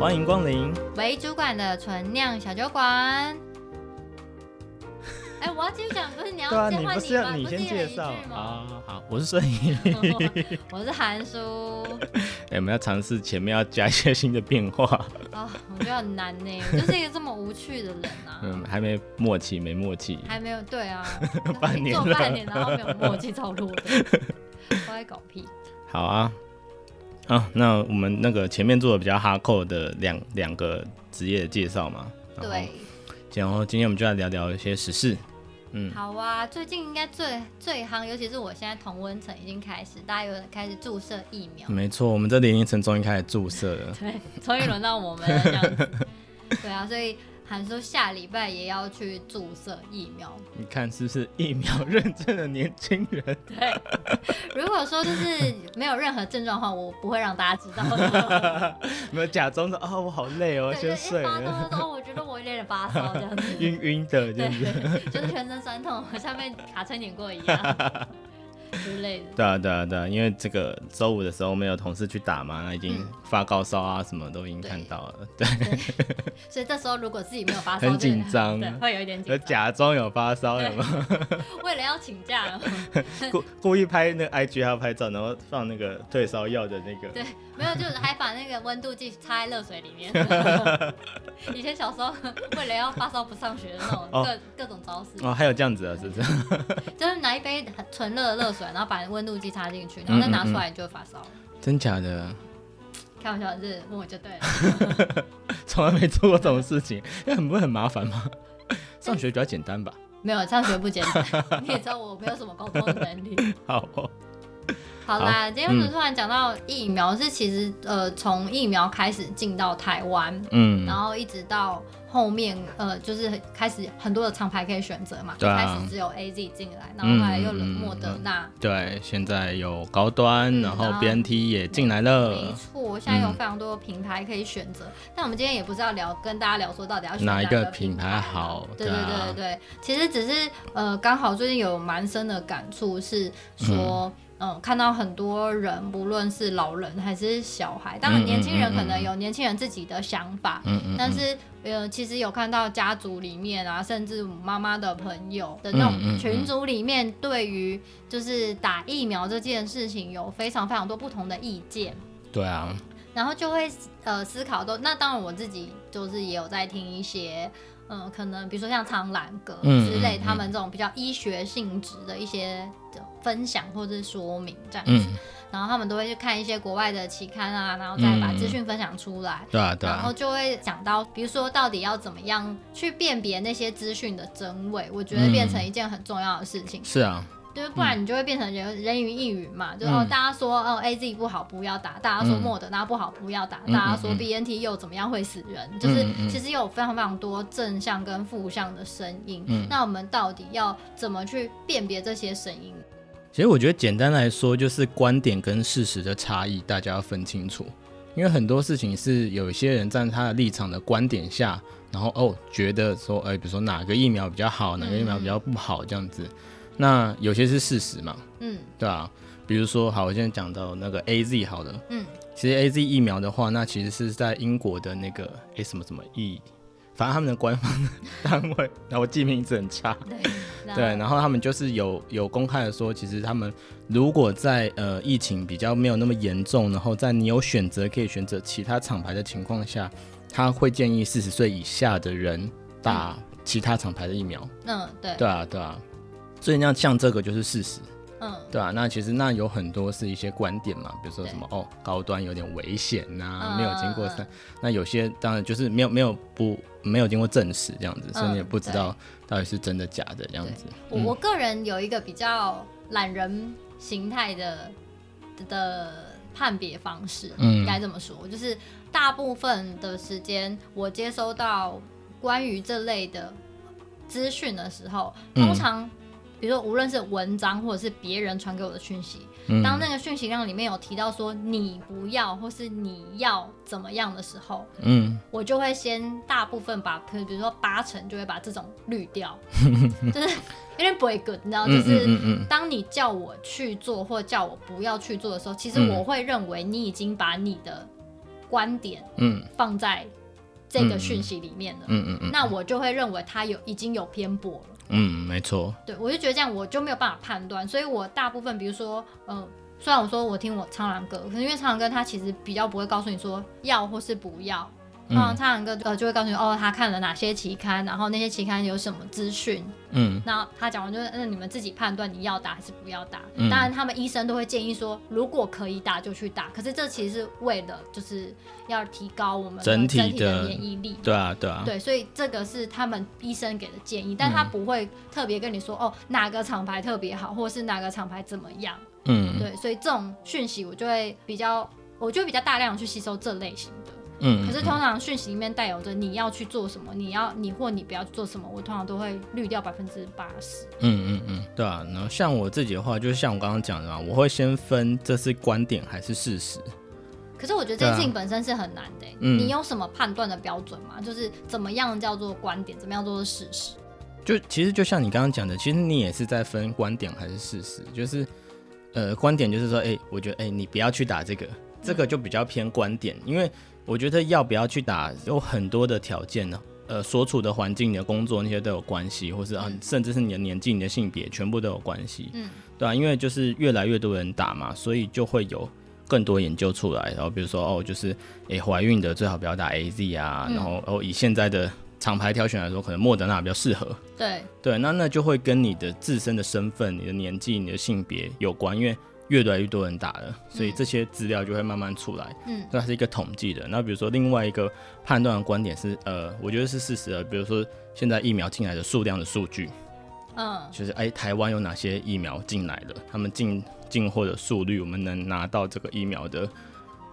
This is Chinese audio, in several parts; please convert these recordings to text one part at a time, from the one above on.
欢迎光临。为主管的纯酿小酒馆。哎，我要继续讲，不是你要对啊，你你不是要你先介绍啊？好，我是摄影，我是韩叔。哎，我们要尝试前面要加一些新的变化。啊、哦，我觉得很难呢，我就是一个这么无趣的人啊。嗯，还没默契，没默契。还没有，对啊，半年做半年，然后没有默契，超弱的，我在搞屁。好啊。啊，那我们那个前面做的比较哈扣的两两个职业的介绍嘛，对，然后今天我们就来聊聊一些时事，嗯，好啊，最近应该最最夯，尤其是我现在同温层已经开始，大家有开始注射疫苗，没错，我们这年龄层终于开始注射了，对，终于轮到我们了这样子，对啊，所以。还说下礼拜也要去注射疫苗，你看是不是疫苗认证的年轻人？对，如果说就是没有任何症状的话，我不会让大家知道的。没有假装的啊，我好累哦，先睡。发烧我觉得我有点发烧这样子，晕晕的就是，就是全身酸痛，和下面卡车碾过一样。之类的，对啊对啊对啊，因为这个周五的时候我们有同事去打嘛，那已经发高烧啊，什么都已经看到了，对。对 所以这时候如果自己没有发烧，很紧张，会有一点紧张，假装有发烧，有吗？为了要请假，故故意拍那个 IG 还要拍照，然后放那个退烧药的那个。对，没有，就是还把那个温度计插在热水里面。以前小时候为了要发烧不上学的那种各、哦、各种招式。哦，还有这样子啊，是不是？就是拿一杯很纯热的热水，然后把温度计插进去，然后再拿出来，你就会发烧。真假的？开玩笑，就是问我就对了。从来没做过这种事情，那很不会很麻烦吗？上学比较简单吧？没有，上学不简单。你也知道我没有什么沟通的能力。好哦。好啦，好今天我们突然讲到疫苗，是其实、嗯、呃从疫苗开始进到台湾，嗯，然后一直到后面呃就是开始很多的厂牌可以选择嘛，对、啊，开始只有 A Z 进来，然后后来又有莫德纳、嗯，对，现在有高端，嗯、然后 B N T 也进来了，没错，现在有非常多的品牌可以选择。嗯、但我们今天也不是要聊跟大家聊说到底要选哪一个品牌好，对对对对对，其实只是呃刚好最近有蛮深的感触是说。嗯嗯，看到很多人，不论是老人还是小孩，当然年轻人可能有年轻人自己的想法，嗯嗯嗯、但是呃，其实有看到家族里面啊，甚至妈妈的朋友的那种群组里面，对于就是打疫苗这件事情有非常非常多不同的意见。对啊，然后就会呃思考都，那当然我自己就是也有在听一些。嗯，可能比如说像苍蓝鸽之类，嗯嗯嗯、他们这种比较医学性质的一些分享或者是说明这样子，嗯、然后他们都会去看一些国外的期刊啊，然后再把资讯分享出来。对啊、嗯，对。然后就会讲到，比如说到底要怎么样去辨别那些资讯的真伪，我觉得变成一件很重要的事情。嗯、是啊。就是不然你就会变成人人云亦云嘛，嗯、就是大家说哦 A Z 不好不要打，大家说莫德纳不好不要打，嗯、大家说 B N T 又怎么样会死人，嗯、就是其实有非常非常多正向跟负向的声音。嗯、那我们到底要怎么去辨别这些声音？其实我觉得简单来说就是观点跟事实的差异，大家要分清楚。因为很多事情是有一些人站他的立场的观点下，然后哦觉得说哎，比如说哪个疫苗比较好，哪个疫苗比较不好这样子。那有些是事实嘛，嗯，对啊，比如说，好，我现在讲到那个 A Z 好了，嗯，其实 A Z 疫苗的话，那其实是在英国的那个哎什么什么 E，反正他们的官方单位，然后我记名字很差，对，对，然后他们就是有有公开的说，其实他们如果在呃疫情比较没有那么严重，然后在你有选择可以选择其他厂牌的情况下，他会建议四十岁以下的人打其他厂牌的疫苗，嗯，对，对啊，对啊。所以那像这个就是事实，嗯，对啊，那其实那有很多是一些观点嘛，比如说什么哦，高端有点危险呐、啊，嗯、没有经过三，那有些当然就是没有没有不没有经过证实这样子，嗯、所以你也不知道到底是真的假的这样子。我、个人有一个比较懒人形态的的判别方式，嗯，该这么说，就是大部分的时间我接收到关于这类的资讯的时候，通常、嗯。比如说，无论是文章或者是别人传给我的讯息，嗯、当那个讯息量里面有提到说你不要或是你要怎么样的时候，嗯，我就会先大部分把，比如说八成就会把这种滤掉，就是有点不会 good，你知道，就是当你叫我去做或叫我不要去做的时候，其实我会认为你已经把你的观点，嗯，放在这个讯息里面了，嗯嗯嗯，那我就会认为他有已经有偏颇了，嗯，没错，对，我就觉得这样我就没有办法判断，所以我大部分比如说，嗯，虽然我说我听我苍狼哥，可是因为苍狼哥他其实比较不会告诉你说要或是不要。嗯，苍蓝鸽呃就会告诉你哦，他看了哪些期刊，然后那些期刊有什么资讯。嗯，那他讲完就是，那你们自己判断你要打还是不要打。嗯，当然，他们医生都会建议说，如果可以打就去打。可是这其实是为了就是要提高我们整体的免疫力。对啊，对啊。对，所以这个是他们医生给的建议，但他不会特别跟你说哦，哪个厂牌特别好，或者是哪个厂牌怎么样。嗯，对，所以这种讯息我就会比较，我就比较大量去吸收这类型的。嗯，可是通常讯息里面带有着你要去做什么，你要你或你不要做什么，我通常都会滤掉百分之八十。嗯嗯嗯，对啊。然后像我自己的话，就是像我刚刚讲的嘛，我会先分这是观点还是事实。可是我觉得这件事情本身是很难的。啊嗯，你有什么判断的标准吗？就是怎么样叫做观点，怎么样做事实？就其实就像你刚刚讲的，其实你也是在分观点还是事实。就是呃，观点就是说，哎，我觉得哎，你不要去打这个，这个就比较偏观点，因为。我觉得要不要去打有很多的条件呢，呃，所处的环境、你的工作那些都有关系，或是啊，甚至是你的年纪、你的性别，全部都有关系。嗯，对啊，因为就是越来越多人打嘛，所以就会有更多研究出来。然后比如说哦，就是诶，怀孕的最好不要打 AZ 啊，然后哦，以现在的厂牌挑选来说，可能莫德纳比较适合。对对，那那就会跟你的自身的身份、你的年纪、你的性别有关，因为。越来越多人打了，所以这些资料就会慢慢出来。嗯，那是一个统计的。那比如说另外一个判断的观点是，呃，我觉得是事实的。比如说现在疫苗进来的数量的数据，嗯，就是哎，台湾有哪些疫苗进来了，他们进进货的速率，我们能拿到这个疫苗的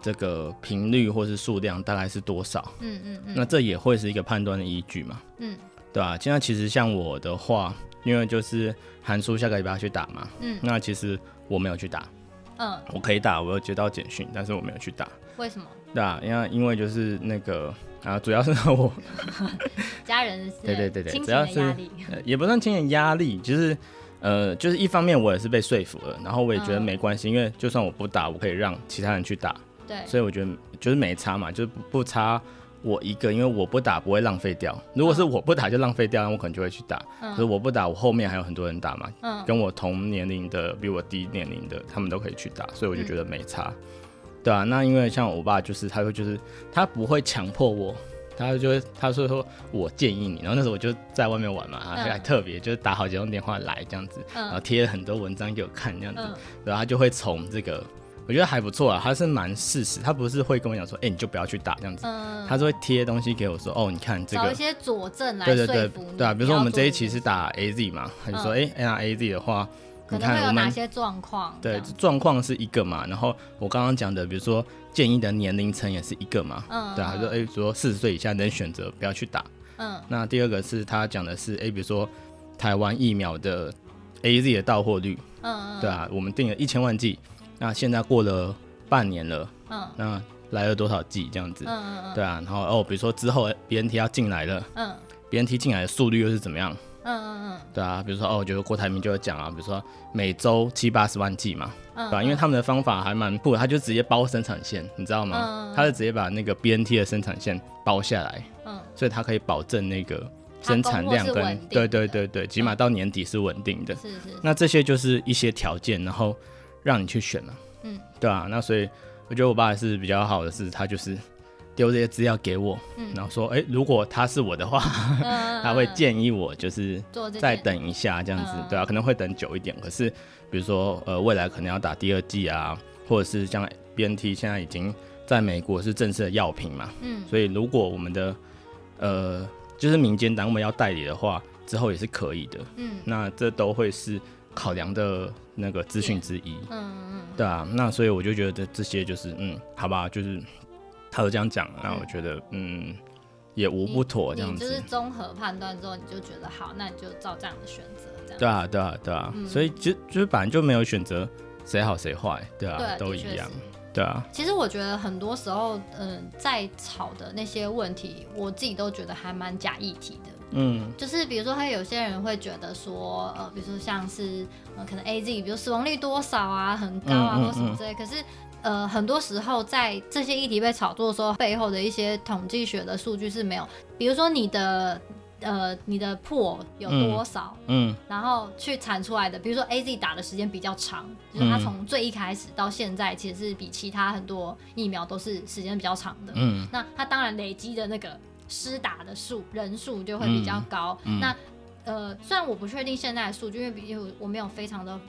这个频率或是数量大概是多少？嗯嗯嗯。那这也会是一个判断的依据嘛？嗯，对吧？现在其实像我的话，因为就是韩叔下个礼拜要去打嘛，嗯，那其实。我没有去打，嗯，我可以打，我有接到简讯，但是我没有去打。为什么？对啊，因为因为就是那个啊，主要是我 家人是，对对对对，主要是也不算亲人压力，就是呃，就是一方面我也是被说服了，然后我也觉得没关系，嗯，因为就算我不打，我可以让其他人去打，对，所以我觉得就是没差嘛，就是不差。我一个，因为我不打不会浪费掉。如果是我不打就浪费掉，那我可能就会去打。嗯。可是我不打，我后面还有很多人打嘛。嗯。跟我同年龄的，比我低年龄的，他们都可以去打，所以我就觉得没差。嗯。对啊，那因为像我爸就是，他会就是他不会强迫我，他就会他说说我建议你。然后那时候我就在外面玩嘛，他还特别就是打好几通电话来这样子，然后贴了很多文章给我看这样子，然后他就会从这个。我觉得还不错啊，他是蛮事实，他不是会跟我讲说，哎、欸，你就不要去打这样子，嗯、他是会贴东西给我说，哦，你看这个，找一些佐证来对对对对啊，比如说我们这一期是打 A Z 嘛，他就说，哎、嗯，那 A Z 的话，可能会有哪些状况？对，状况是一个嘛，然后我刚刚讲的，比如说建议的年龄层也是一个嘛，嗯，对啊，他说，哎、欸，说四十岁以下能选择不要去打，嗯，那第二个是他讲的是，哎、欸，比如说台湾疫苗的 A Z 的到货率，嗯，对啊，我们订了一千万剂，那现在过了。半年了，嗯，那来了多少剂这样子，嗯嗯嗯，对啊，然后哦，比如说之后 BNT 要进来了，嗯，BNT 进来的速率又是怎么样？嗯嗯嗯，对啊，比如说哦，我觉得郭台铭就会讲啊，比如说每周七八十万剂嘛，嗯，对啊，因为他们的方法还蛮酷，他就直接包生产线，你知道吗？嗯，他就直接把那个 BNT 的生产线包下来，嗯，所以他可以保证那个生产量跟对对对对，起码到年底是稳定的，是是，那这些就是一些条件，然后让你去选了。嗯，对啊，那所以我觉得我爸还是比较好的是，他就是丢这些资料给我，嗯，然后说，哎，如果他是我的话，嗯、他会建议我就是再等一下这样子，对啊，可能会等久一点。可是比如说，呃，未来可能要打第二剂啊，或者是像 BNT 现在已经在美国是正式的药品嘛，嗯，所以如果我们的呃就是民间单位要代理的话，之后也是可以的，嗯，那这都会是考量的那个资讯之一，嗯嗯，对啊，那所以我就觉得这些就是嗯，好吧，就是他都这样讲，那我觉得嗯也无不妥这样子。就是综合判断之后，你就觉得好，那你就照这样的选择，这样。对啊，对啊，对啊，嗯、所以就就是本来就没有选择谁好谁坏，对啊，对都一样，对啊。其实我觉得很多时候，嗯、呃，在吵的那些问题，我自己都觉得还蛮假议题的。嗯，就是比如说，他有些人会觉得说，呃，比如说像是，呃，可能 AZ，比如死亡率多少啊，很高啊，或什么之类。可是呃，很多时候在这些议题被炒作的时候，背后的一些统计学的数据是没有，比如说你的。呃，你的破有多少？嗯，嗯，然后去产出来的，比如说 AZ 打的时间比较长，就是它从最一开始到现在，其实是比其他很多疫苗都是时间比较长的。嗯，那它当然累积的那个施打的数人数就会比较高。嗯嗯、那呃，虽然我不确定现在的数据，因为比如我没有非常的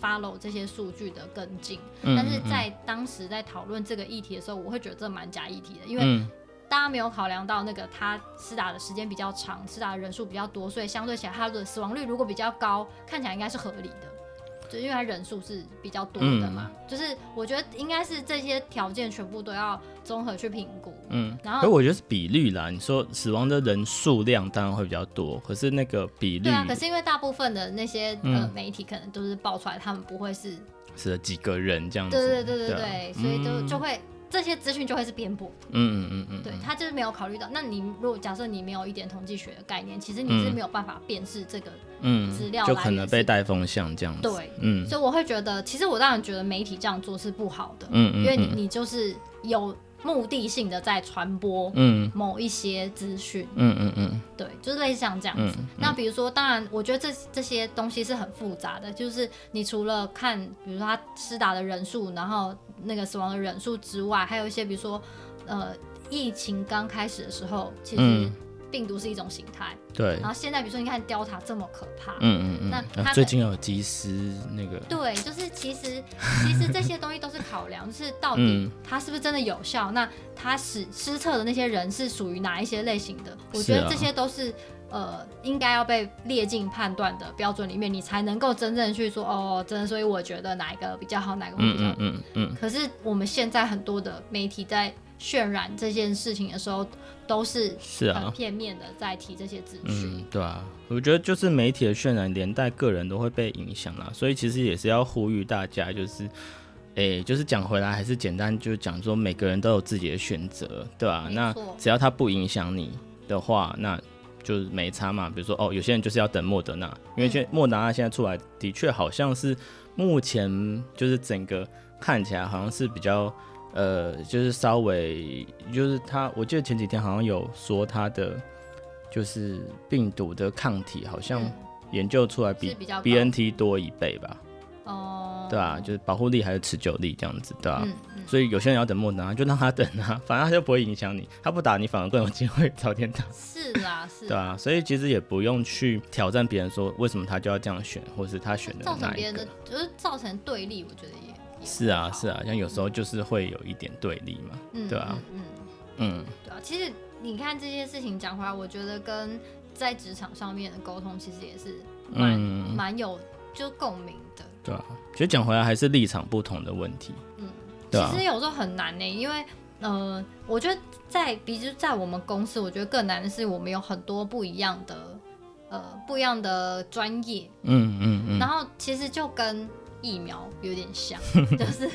follow 这些数据的跟进，嗯、但是在当时在讨论这个议题的时候，我会觉得这蛮假议题的，因为。嗯大家没有考量到那个他施打的时间比较长，施打的人数比较多，所以相对起来他的死亡率如果比较高，看起来应该是合理的，就因为他人数是比较多的嘛。嗯、就是我觉得应该是这些条件全部都要综合去评估。嗯，然后，可我觉得是比率啦。你说死亡的人数量当然会比较多，可是那个比率，对啊，可是因为大部分的那些呃媒体可能都是爆出来，他们不会是死了几个人这样子。对对对对对，所以就就会。这些资讯就会是颠簸的，嗯嗯嗯嗯，对，他就是没有考虑到。那你如果假设你没有一点统计学的概念，其实你是没有办法辨识这个资料，就可能被带风向这样子。对，嗯，所以我会觉得，其实我当然觉得媒体这样做是不好的，嗯嗯，因为你你就是有。目的性的在传播某一些资讯，嗯嗯嗯，对，就是类似像这样子。嗯嗯、那比如说，当然，我觉得这这些东西是很复杂的，就是你除了看，比如说他施打的人数，然后那个死亡的人数之外，还有一些，比如说，呃，疫情刚开始的时候，其实、嗯。病毒是一种形态，对。然后现在，比如说，你看 Delta 这么可怕，嗯嗯嗯。那它最近有及时那个，对，就是其实其实这些东西都是考量，就是到底它是不是真的有效？那它施施测的那些人是属于哪一些类型的？我觉得这些都是呃应该要被列进判断的标准里面，你才能够真正去说哦，真的。所以我觉得哪一个比较好，哪个比较好。嗯嗯。可是我们现在很多的媒体在渲染这件事情的时候。都是是啊，很片面的在提这些资讯，嗯，对啊，我觉得就是媒体的渲染，连带个人都会被影响啦。所以其实也是要呼吁大家，就是，哎、欸，就是讲回来，还是简单，就是讲说每个人都有自己的选择，对吧？那只要它不影响你的话，那就是没差嘛。比如说，哦，有些人就是要等莫德纳，因为现莫德纳现在出来的确好像是目前就是整个看起来好像是比较。呃，就是稍微，就是他，我记得前几天好像有说他的，就是病毒的抗体好像研究出来比 BNT 多一倍吧？哦，对啊，就是保护力还是持久力这样子，对吧？嗯嗯、所以有些人要等莫德纳，就让他等啊，反正他就不会影响你，他不打你反而更有机会早点打。是啦，是。对啊，所以其实也不用去挑战别人说为什么他就要这样选，或是他选的哪一个，的就是造成对立，我觉得也。是啊，是啊，像有时候就是会有一点对立嘛，嗯、对啊，嗯嗯，对啊。其实你看这些事情讲回来，我觉得跟在职场上面的沟通其实也是蛮蛮、嗯、有就共鸣的。对啊，其实讲回来还是立场不同的问题。嗯，对啊、其实有时候很难呢，因为呃，我觉得在比如在我们公司，我觉得更难的是我们有很多不一样的呃不一样的专业。嗯嗯嗯。然后其实就跟。疫苗有点像，就是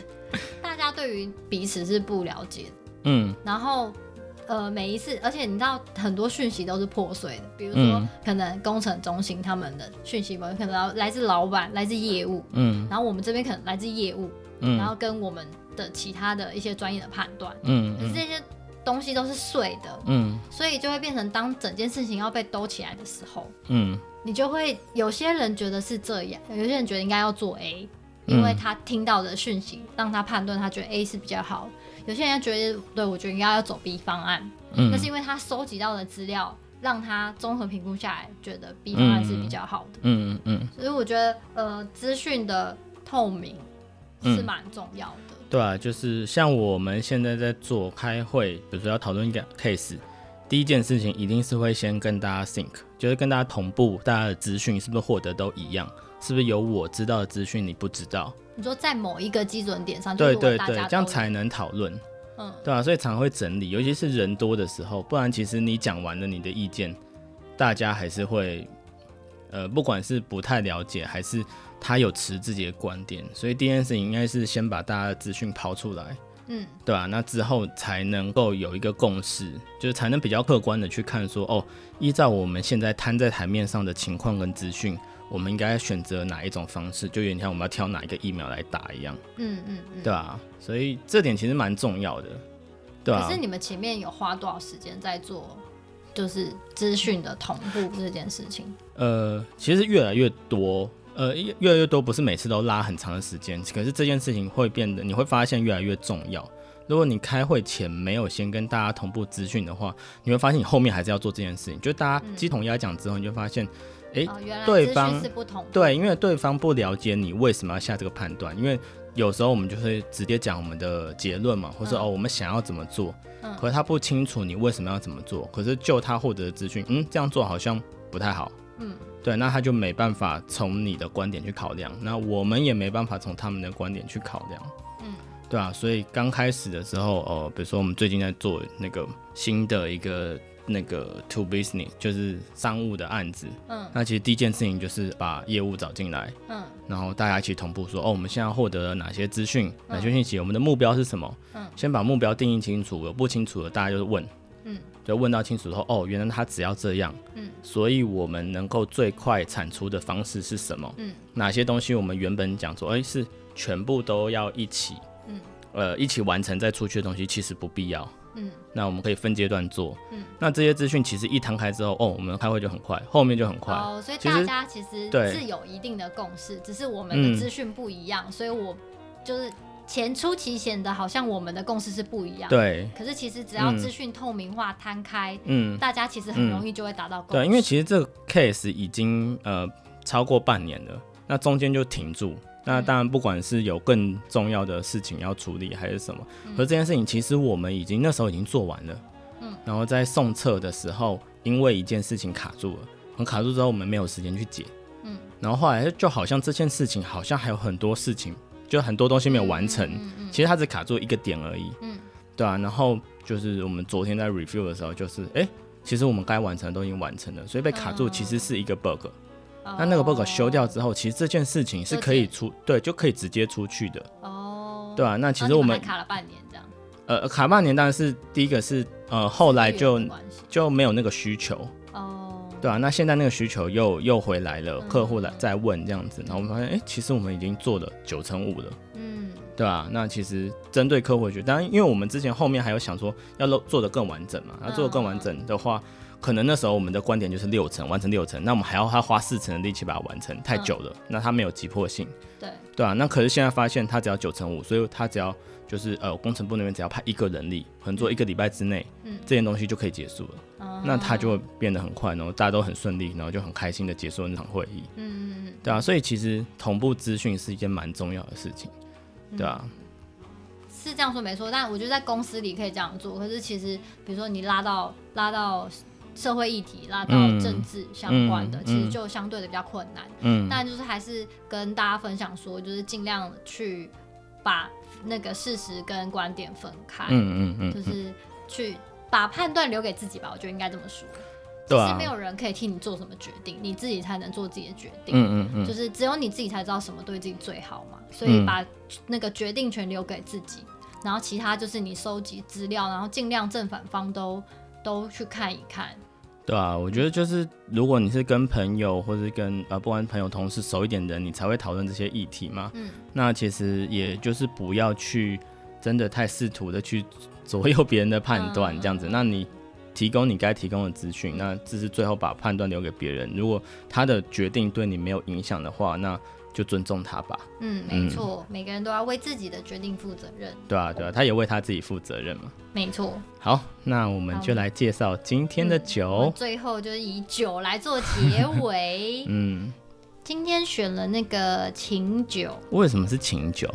大家对于彼此是不了解的，嗯，然后呃每一次，而且你知道很多讯息都是破碎的，比如说可能工程中心他们的讯息可能来自老板，来自业务，嗯，然后我们这边可能来自业务，嗯，然后跟我们的其他的一些专业的判断，嗯，可是这些东西都是碎的，嗯，所以就会变成当整件事情要被兜起来的时候，嗯。你就会有些人觉得是这样，有些人觉得应该要做 A，因为他听到的讯息让他判断，他觉得 A 是比较好。有些人觉得，对，我觉得应该要走 B 方案，嗯，那是因为他收集到的资料让他综合评估下来，觉得 B 方案是比较好的。嗯嗯嗯。所以我觉得，呃，资讯的透明是蛮重要的。嗯，对啊，就是像我们现在在做开会，比如说要讨论一个 case。第一件事情一定是会先跟大家 sync，就是跟大家同步，大家的资讯是不是获得都一样？是不是有我知道的资讯你不知道？你说在某一个基准点上，对对对，这样才能讨论，嗯，对啊，所以常会整理，尤其是人多的时候，不然其实你讲完了你的意见，大家还是会，呃，不管是不太了解，还是他有持自己的观点，所以第一件事情应该是先把大家的资讯抛出来。嗯，对吧？那之后才能够有一个共识，就是才能比较客观的去看说，哦，依照我们现在摊在台面上的情况跟资讯，我们应该选择哪一种方式，就有点像我们要挑哪一个疫苗来打一样。嗯嗯嗯，对啊，所以这点其实蛮重要的。对啊。可是你们前面有花多少时间在做，就是资讯的同步这件事情？呃，其实越来越多，呃，越来越多，不是每次都拉很长的时间，可是这件事情会变得，你会发现越来越重要。如果你开会前没有先跟大家同步资讯的话，你会发现你后面还是要做这件事情。就大家鸡同鸭讲之后，你就发现，哎、嗯欸，对方是不同。对，因为对方不了解你为什么要下这个判断。因为有时候我们就会直接讲我们的结论嘛，或者、嗯、哦，我们想要怎么做。嗯。可是他不清楚你为什么要怎么做。可是就他获得的资讯，嗯，这样做好像不太好。嗯。对，那他就没办法从你的观点去考量，那我们也没办法从他们的观点去考量。嗯对啊，所以刚开始的时候，哦，比如说我们最近在做那个新的一个那个 to business，就是商务的案子。嗯，那其实第一件事情就是把业务找进来。嗯，然后大家一起同步说，哦，我们现在获得了哪些资讯，哪些信息，我们的目标是什么？嗯，先把目标定义清楚，有不清楚的大家就是问。嗯，就问到清楚之后，哦，原来他只要这样。嗯，所以我们能够最快产出的方式是什么？嗯，哪些东西我们原本讲说，哎，是全部都要一起。嗯呃，一起完成再出去的东西其实不必要。嗯，那我们可以分阶段做。嗯，那这些资讯其实一摊开之后，哦，我们开会就很快，后面就很快。哦，所以大家其实是有一定的共识，只是我们的资讯不一样，嗯，所以我就是前初期显得好像我们的共识是不一样。对。可是其实只要资讯透明化摊开，嗯，大家其实很容易就会达到共识。对，因为其实这个 case 已经呃超过半年了，那中间就停住。那当然，不管是有更重要的事情要处理，还是什么，可是这件事情其实我们已经那时候已经做完了。嗯。然后在送测的时候，因为一件事情卡住了，很卡住之后，我们没有时间去解。嗯。然后后来就好像这件事情好像还有很多事情，就很多东西没有完成。其实它只卡住一个点而已。嗯。对啊。然后就是我们昨天在 review 的时候，就是哎，其实我们该完成的都已经完成了，所以被卡住其实是一个 bug。那那个 bug 修掉之后，其实这件事情是可以出，对，就可以直接出去的。哦，对啊，那其实我们卡了半年这样。呃，卡半年当然是第一个是呃，后来就就没有那个需求。哦，对啊，那现在那个需求又又回来了，客户来再问这样子，然后我们发现，哎，其实我们已经做了九成五了。嗯，对啊，那其实针对客户觉得，当然因为我们之前后面还有想说要做的更完整嘛，那做的更完整的话。可能那时候我们的观点就是六成完成六成，那我们还要他花四成的力气把它完成，太久了，嗯、那他没有急迫性。对对啊，那可是现在发现他只要九成五，所以他只要就是呃工程部那边只要派一个人力，可能做一个礼拜之内，嗯，这件东西就可以结束了。嗯、那他就会变得很快，然后大家都很顺利，然后就很开心的结束那场会议。嗯嗯嗯，对啊，所以其实同步资讯是一件蛮重要的事情，对啊。是这样说没错，但我觉得在公司里可以这样做，可是其实比如说你拉到拉到。社会议题拉到政治相关的，嗯嗯、其实就相对的比较困难。嗯，但就是还是跟大家分享说，就是尽量去把那个事实跟观点分开。嗯嗯嗯，就是去把判断留给自己吧。我觉得应该这么说。对啊。其实没有人可以替你做什么决定，你自己才能做自己的决定。嗯嗯嗯。就是只有你自己才知道什么对自己最好嘛。所以把那个决定权留给自己，然后其他就是你收集资料，然后尽量正反方都。都去看一看，对啊，我觉得就是如果你是跟朋友或者跟呃不管朋友同事熟一点的人，你才会讨论这些议题嘛。嗯，那其实也就是不要去真的太试图的去左右别人的判断这样子。嗯、那你提供你该提供的资讯，那这是最后把判断留给别人。如果他的决定对你没有影响的话，那。就尊重他吧。嗯，没错，嗯、每个人都要为自己的决定负责任。对啊，对啊，他也为他自己负责任嘛。没错。好，那我们就来介绍今天的酒。嗯、最后就是以酒来做结尾。嗯，今天选了那个琴酒。为什么是琴酒？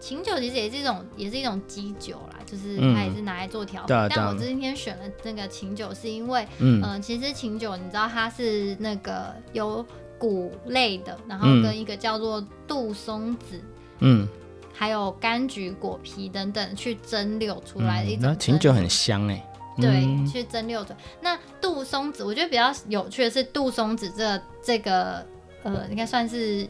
琴酒其实也是一种，也是一种基酒啦，就是它也是拿来做调但我今天选了那个琴酒，是因为，嗯、呃，其实琴酒你知道它是那个有。谷类的，然后跟一个叫做杜松子，嗯，还有柑橘果皮等等去蒸馏出来的一种，那琴酒很香哎，对，嗯、去蒸馏的。那杜松子，我觉得比较有趣的是杜松子这这个呃，应该算是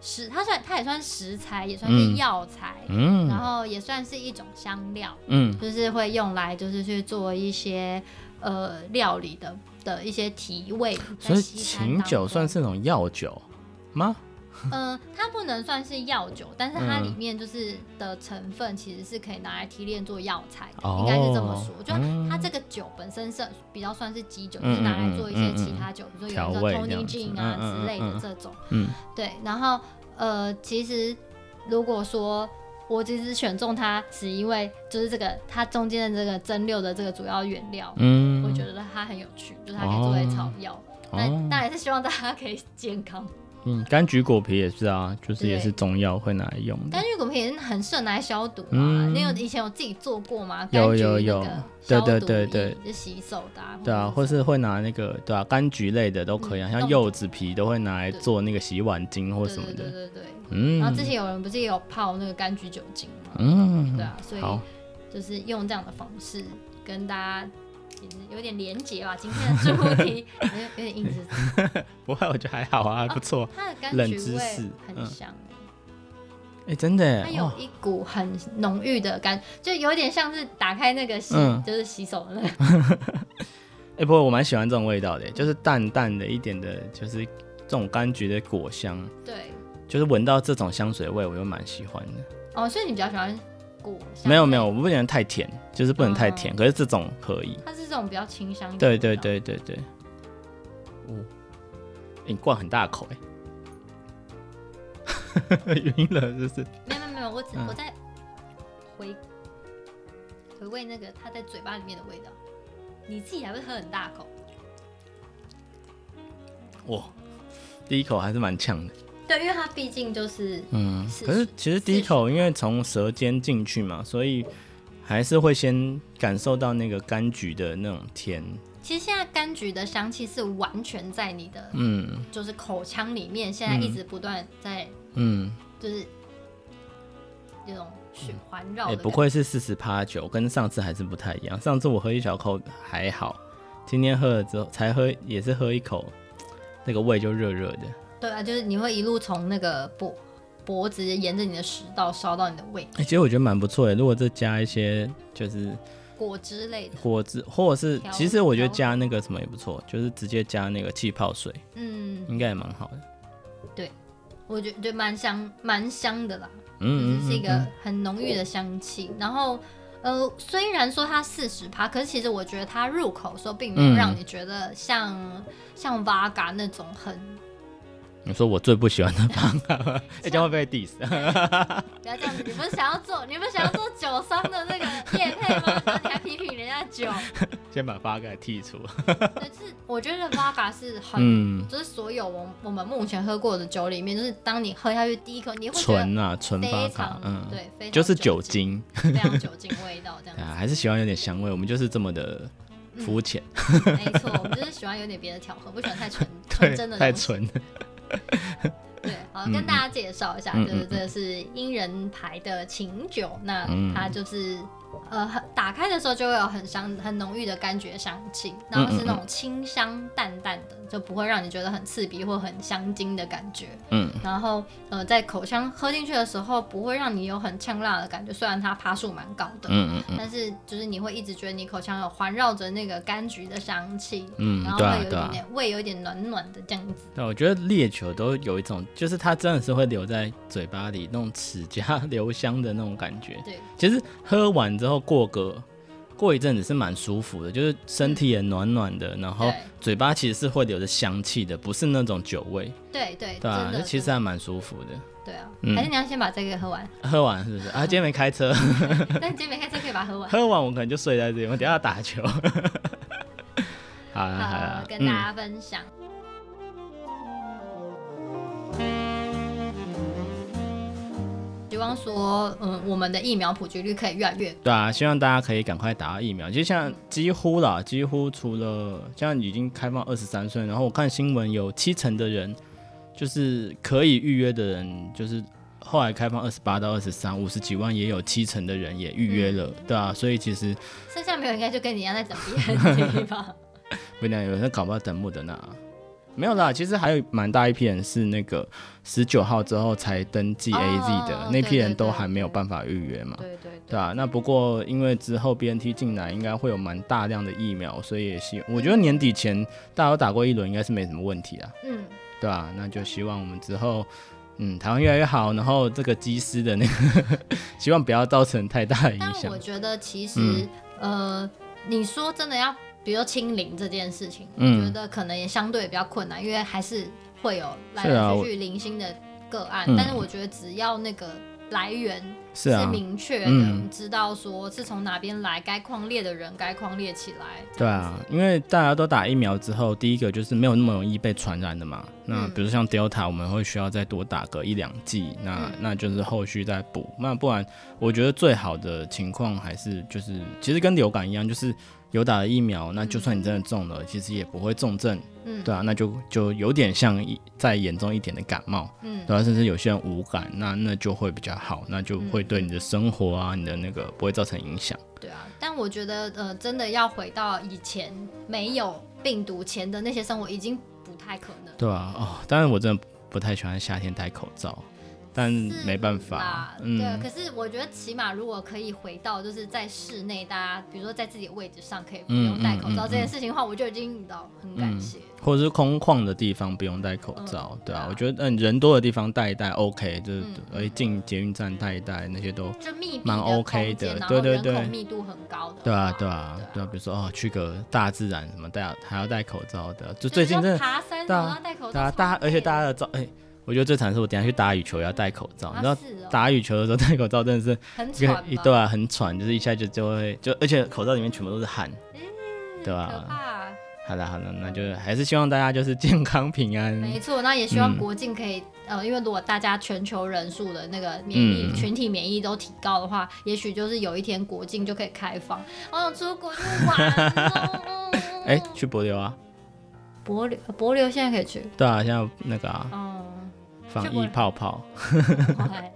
食，它算它也算食材，也算是药材，嗯，然后也算是一种香料，嗯，就是会用来就是去做一些呃料理的。的一些提味，所以琴酒算是那种药酒，吗？嗯、呃，它不能算是药酒，但是它里面就是的成分其实是可以拿来提炼做药材的，应该是这么说。就它这个酒本身是比较算是基酒，就是拿来做一些其他酒，比如说有一个 Tony Gin 啊之类的这种。嗯，对。然后呃，其实如果说我其实选中它，是因为就是这个它中间的这个蒸馏的这个主要原料，嗯，我觉得它很有趣，就是它可以作为草药。那当然是希望大家可以健康。嗯，柑橘果皮也是啊，就是也是中药会拿来用的。柑橘果皮也是很适合拿来消毒啊。你有以前有自己做过吗？有有有，对对对对，就洗手的。对啊，或是会拿那个对啊，柑橘类的都可以啊，像柚子皮都会拿来做那个洗碗巾或什么的。对对对，嗯。然后之前有人不是也有泡那个柑橘酒精吗？嗯，对啊，所以就是用这样的方式跟大家。有点连结吧，今天的主题 有点硬是 不会，我觉得还好啊，还不错。它的柑橘味很香哎，真的，它有一股很浓郁的柑，就有点像是打开那个洗，就是洗手的那个。哎，不过我蛮喜欢这种味道的，就是淡淡的一点的，就是这种柑橘的果香。对，就是闻到这种香水味，我又蛮喜欢的。哦，所以你比较喜欢？没有没有，我不喜欢太甜，就是不能太甜。可是这种可以，它是这种比较清香。对对对对对。哦，你灌很大口哎，晕 了是不是？没有没有没有，我只我在回回味那个它在嘴巴里面的味道。你自己还会喝很大口？哇，第一口还是蛮呛的。对，因为它毕竟就是嗯，可是其实第一口因为从舌尖进去嘛，所以还是会先感受到那个柑橘的那种甜。其实现在柑橘的香气是完全在你的嗯，就是口腔里面，现在一直不断在嗯，就是这种循环绕。也、欸、不愧是四十趴酒，跟上次还是不太一样。上次我喝一小口还好，今天喝了之后才喝也是喝一口，那个胃就热热的。对啊，就是你会一路从那个脖脖子沿着你的食道烧到你的胃。哎、欸，其实我觉得蛮不错的。如果再加一些就是果汁类的果汁，或者是其实我觉得加那个什么也不错，就是直接加那个气泡水，嗯，应该也蛮好的。对，我觉得蛮香，蛮香的啦。嗯，就是是一个很浓郁的香气。嗯、然后呃，虽然说它四十趴，可是其实我觉得它入口的时候并没有让你觉得像、嗯、像 Vaga 那种很。你说我最不喜欢的方法，这将会被 diss。不要这样子，你不是想要做，你不是想要做酒商的那个业配吗？然后你还批评人家酒。先把 Vaga 剔除。可是我觉得 Vaga 是很，嗯、就是所有我我们目前喝过的酒里面，就是当你喝下去第一口，你会纯啊纯 Vaga，嗯，对，非常就是酒精，非常酒精味道这样子。啊，还是喜欢有点香味，我们就是这么的肤浅。嗯、没错，我们就是喜欢有点别的调和，不喜欢太纯纯真的太纯。对，好，跟大家介绍一下，嗯、就是这个是英人牌的琴酒，嗯、那它就是。呃，很打开的时候就会有很香、很浓郁的柑橘香气，然后是那种清香淡淡的，嗯嗯嗯，就不会让你觉得很刺鼻或很香精的感觉。嗯，然后呃，在口腔喝进去的时候，不会让你有很呛辣的感觉，虽然它趴数蛮高的。嗯嗯，嗯但是就是你会一直觉得你口腔有环绕着那个柑橘的香气。嗯，然后会有一点点、啊啊、胃有一点暖暖的这样子。对，我觉得烈酒都有一种，就是它真的是会留在嘴巴里那种齿颊 留香的那种感觉。对，其实喝完之后。过个过一阵子是蛮舒服的，就是身体也暖暖的，嗯、然后嘴巴其实是会留着香气的，不是那种酒味。对对对啊，这其实还蛮舒服的。对啊，嗯、还是你要先把这个喝完。喝完是不是啊？今天没开车。那你今天没开车可以把它喝完。喝完我可能就睡在这里，我等下要打球。好了好了，跟大家分享。嗯望说，嗯，我们的疫苗普及率可以越来越高。对啊，希望大家可以赶快打疫苗。就像几乎啦，几乎除了像已经开放二十三岁，然后我看新闻有七成的人，就是可以预约的人，就是后来开放二十八到二十三，五十几万也有七成的人也预约了，嗯、对啊，所以其实剩下没有，应该就跟你一样在等别人吧。不一样，有人搞不好等莫德纳。没有啦，其实还有蛮大一批人是那个十九号之后才登记 AZ 的，哦、那批人都还没有办法预约嘛。对对对，对啊，那不过因为之后 BNT 进来，应该会有蛮大量的疫苗，所以也希我觉得年底前大家都打过一轮，应该是没什么问题啊。嗯，对、啊？那就希望我们之后，嗯，台湾越来越好，然后这个机师的那个，希望不要造成太大的影响。但我觉得其实，嗯、呃，你说真的要，比如说清零这件事情，嗯、我觉得可能也相对比较困难，因为还是会有来来去去零星的个案。是啊、但是我觉得只要那个。来源是明确的，嗯、知道说是从哪边来，该框列的人该框列起来。对啊，因为大家都打疫苗之后，第一个就是没有那么容易被传染的嘛。那比如像 Delta，我们会需要再多打个一两剂，那、嗯、那就是后续再补。那不然，我觉得最好的情况还是就是，其实跟流感一样，就是。有打了疫苗，那就算你真的中了，嗯、其实也不会重症，嗯，对啊，那就就有点像一再严重一点的感冒，嗯，对啊，甚至有些人无感，那那就会比较好，那就会对你的生活啊，嗯、你的那个不会造成影响。对啊，但我觉得呃，真的要回到以前没有病毒前的那些生活，已经不太可能。对啊，哦，当然我真的不太喜欢夏天戴口罩。但没办法，嗯，对。可是我觉得起码如果可以回到就是在室内，大家比如说在自己的位置上可以不用戴口罩这件事情的话，我就已经到很感谢。或者是空旷的地方不用戴口罩，对啊，我觉得嗯人多的地方戴一戴 OK，就是而进捷运站戴一戴那些都就密闭蛮 OK 的，对对对，密度很高的，对啊对啊对啊，比如说哦去个大自然什么戴还要戴口罩的，就最近真的爬山都要戴口罩，大家而且大家的照哎。我觉得最惨的是我等下去打羽球要戴口罩，你知道打羽球的时候戴口罩真的是很喘，对啊，很喘，就是一下就就会就，而且口罩里面全部都是汗，对吧？好的好的，那就还是希望大家就是健康平安。没错，那也希望国境可以呃，因为如果大家全球人数的那个免疫群体免疫都提高的话，也许就是有一天国境就可以开放，我想出国去玩。哎，去柏流啊？柏流柏流现在可以去？对啊，现在那个啊。防疫泡泡，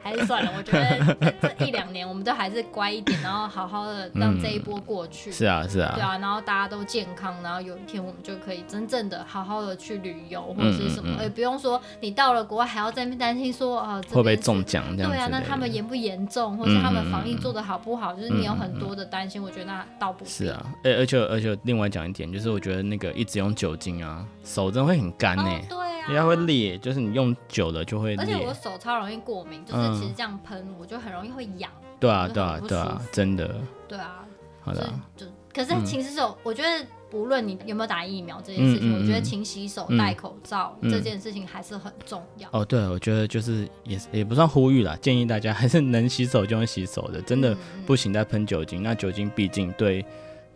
还是算了。我觉得这一两年我们都还是乖一点，然后好好的让这一波过去。是啊，是啊，对啊，然后大家都健康，然后有一天我们就可以真正的好好的去旅游或者是什么，也不用说你到了国外还要在那边担心说啊会不会中奖这样。对啊，那他们严不严重，或者他们防疫做的好不好，就是你有很多的担心。我觉得那倒不是啊，而而且而且另外讲一点，就是我觉得那个一直用酒精啊，手真的会很干呢。对。人家会裂，就是你用久了就会裂。而且我手超容易过敏，就是其实这样喷，我就很容易会痒。对啊，对啊，对啊，真的。对啊。好的。就可是勤洗手，我觉得不论你有没有打疫苗这件事情，我觉得勤洗手、戴口罩这件事情还是很重要。哦，对，我觉得就是也也不算呼吁啦，建议大家 还是能洗手就用洗手的，真的不行再喷酒精。那酒精毕竟对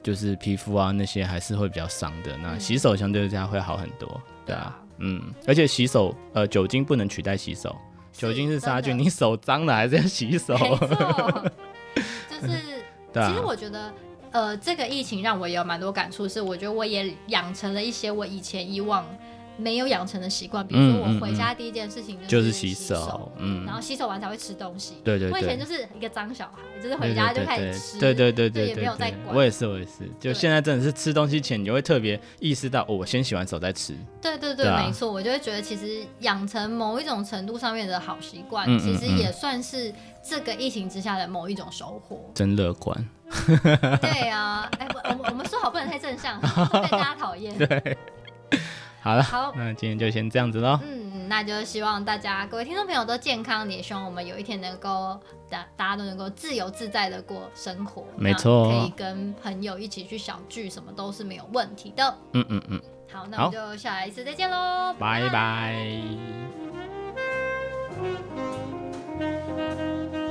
就是皮肤啊那些还是会比较伤的，那洗手相对这样会好很多。对啊。嗯，而且洗手，呃，酒精不能取代洗手，酒精是杀菌，你手脏了还是要洗手。就是，其实我觉得，呃，这个疫情让我也有蛮多感触，是我觉得我也养成了一些我以前以往。没有养成的习惯，比如说我回家第一件事情就是洗手，嗯，然后洗手完才会吃东西。对对，我以前就是一个脏小孩，就是回家就开始吃，对对对对，也没有在管。我也是，我也是，就现在真的是吃东西前，你就会特别意识到，哦，我先洗完手再吃。对对对，没错，我就会觉得其实养成某一种程度上面的好习惯，其实也算是这个疫情之下的某一种收获。真乐观。对啊，哎，我我我们说好不能太正向，会被大家讨厌。对。好了，好，那今天就先这样子喽。嗯，那就希望大家各位听众朋友都健康，也希望我们有一天能够大大家都能够自由自在的过生活。没错，可以跟朋友一起去小聚，什么都是没有问题的。嗯嗯嗯。好，那我们就下一次再见喽，拜拜。拜拜。